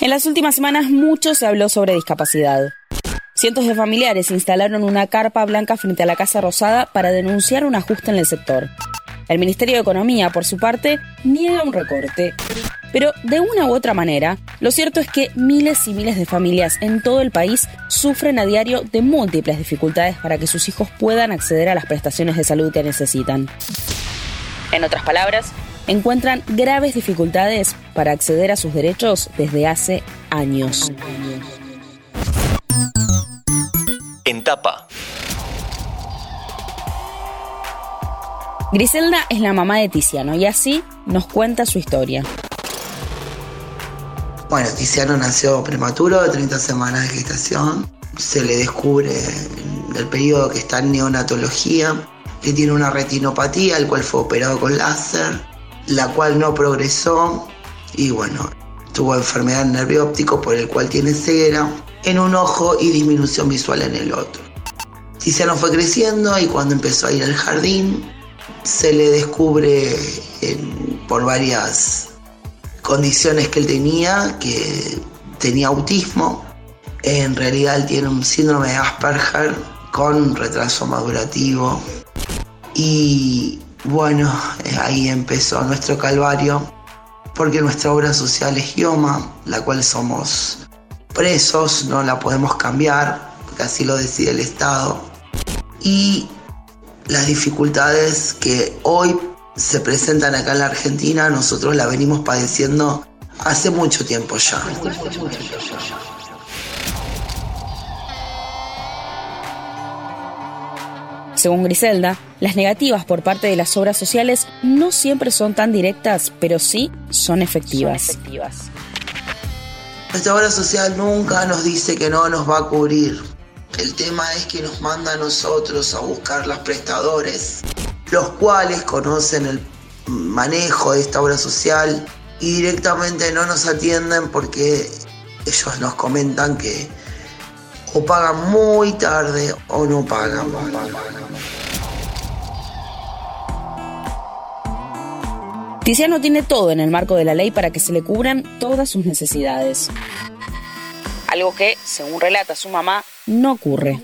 En las últimas semanas mucho se habló sobre discapacidad. Cientos de familiares instalaron una carpa blanca frente a la Casa Rosada para denunciar un ajuste en el sector. El Ministerio de Economía, por su parte, niega un recorte. Pero de una u otra manera, lo cierto es que miles y miles de familias en todo el país sufren a diario de múltiples dificultades para que sus hijos puedan acceder a las prestaciones de salud que necesitan. En otras palabras, encuentran graves dificultades para acceder a sus derechos desde hace años. En tapa. Griselda es la mamá de Tiziano y así nos cuenta su historia. Bueno, Tiziano nació prematuro, de 30 semanas de gestación. Se le descubre en el periodo que está en neonatología que tiene una retinopatía, el cual fue operado con láser, la cual no progresó y bueno, tuvo enfermedad en nervio óptico por el cual tiene ceguera en un ojo y disminución visual en el otro. Tiziano fue creciendo y cuando empezó a ir al jardín se le descubre por varias condiciones que él tenía, que tenía autismo. En realidad él tiene un síndrome de Asperger con retraso madurativo y bueno, ahí empezó nuestro calvario, porque nuestra obra social es Gioma, la cual somos presos, no la podemos cambiar, porque así lo decide el Estado. Y las dificultades que hoy se presentan acá en la Argentina, nosotros la venimos padeciendo hace mucho tiempo ya. Según Griselda, las negativas por parte de las obras sociales no siempre son tan directas, pero sí son efectivas. Nuestra obra social nunca nos dice que no nos va a cubrir. El tema es que nos manda a nosotros a buscar los prestadores, los cuales conocen el manejo de esta obra social y directamente no nos atienden porque ellos nos comentan que o pagan muy tarde o no pagan. Tiziano tiene todo en el marco de la ley para que se le cubran todas sus necesidades. Algo que, según relata su mamá, no ocurre.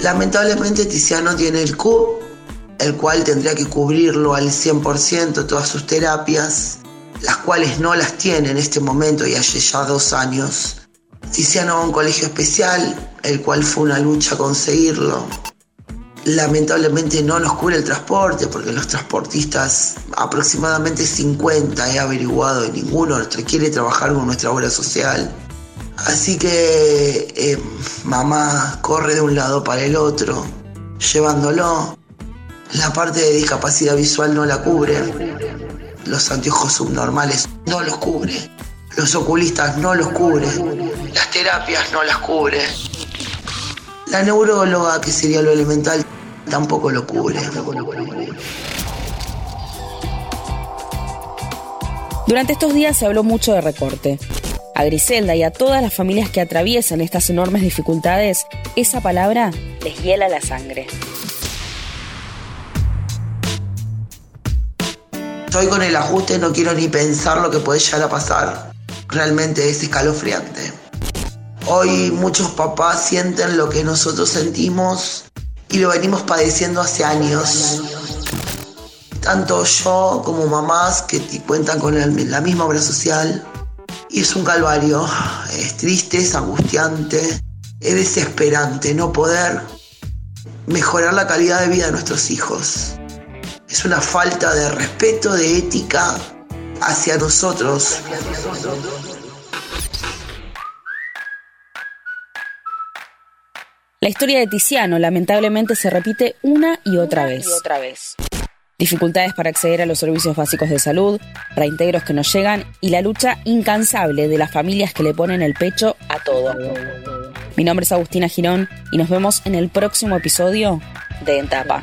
Lamentablemente Tiziano tiene el CUB, el cual tendría que cubrirlo al 100% todas sus terapias las cuales no las tiene en este momento y hace ya dos años. Tiziano va a un colegio especial, el cual fue una lucha conseguirlo. Lamentablemente no nos cubre el transporte porque los transportistas, aproximadamente 50 he averiguado, y ninguno quiere trabajar con nuestra obra social. Así que eh, mamá corre de un lado para el otro, llevándolo. La parte de discapacidad visual no la cubre los anteojos subnormales no los cubre, los oculistas no los cubre, las terapias no las cubre, la neuróloga, que sería lo elemental, tampoco lo cubre. Durante estos días se habló mucho de recorte. A Griselda y a todas las familias que atraviesan estas enormes dificultades, esa palabra les hiela la sangre. Estoy con el ajuste, no quiero ni pensar lo que puede llegar a pasar. Realmente es escalofriante. Hoy muchos papás sienten lo que nosotros sentimos y lo venimos padeciendo hace años. Tanto yo como mamás que cuentan con la misma obra social. Y es un calvario. Es triste, es angustiante, es desesperante no poder mejorar la calidad de vida de nuestros hijos es una falta de respeto, de ética hacia nosotros. La historia de Tiziano lamentablemente se repite una y otra vez. Dificultades para acceder a los servicios básicos de salud, reintegros que no llegan y la lucha incansable de las familias que le ponen el pecho a todo. Mi nombre es Agustina Girón y nos vemos en el próximo episodio de Entapa.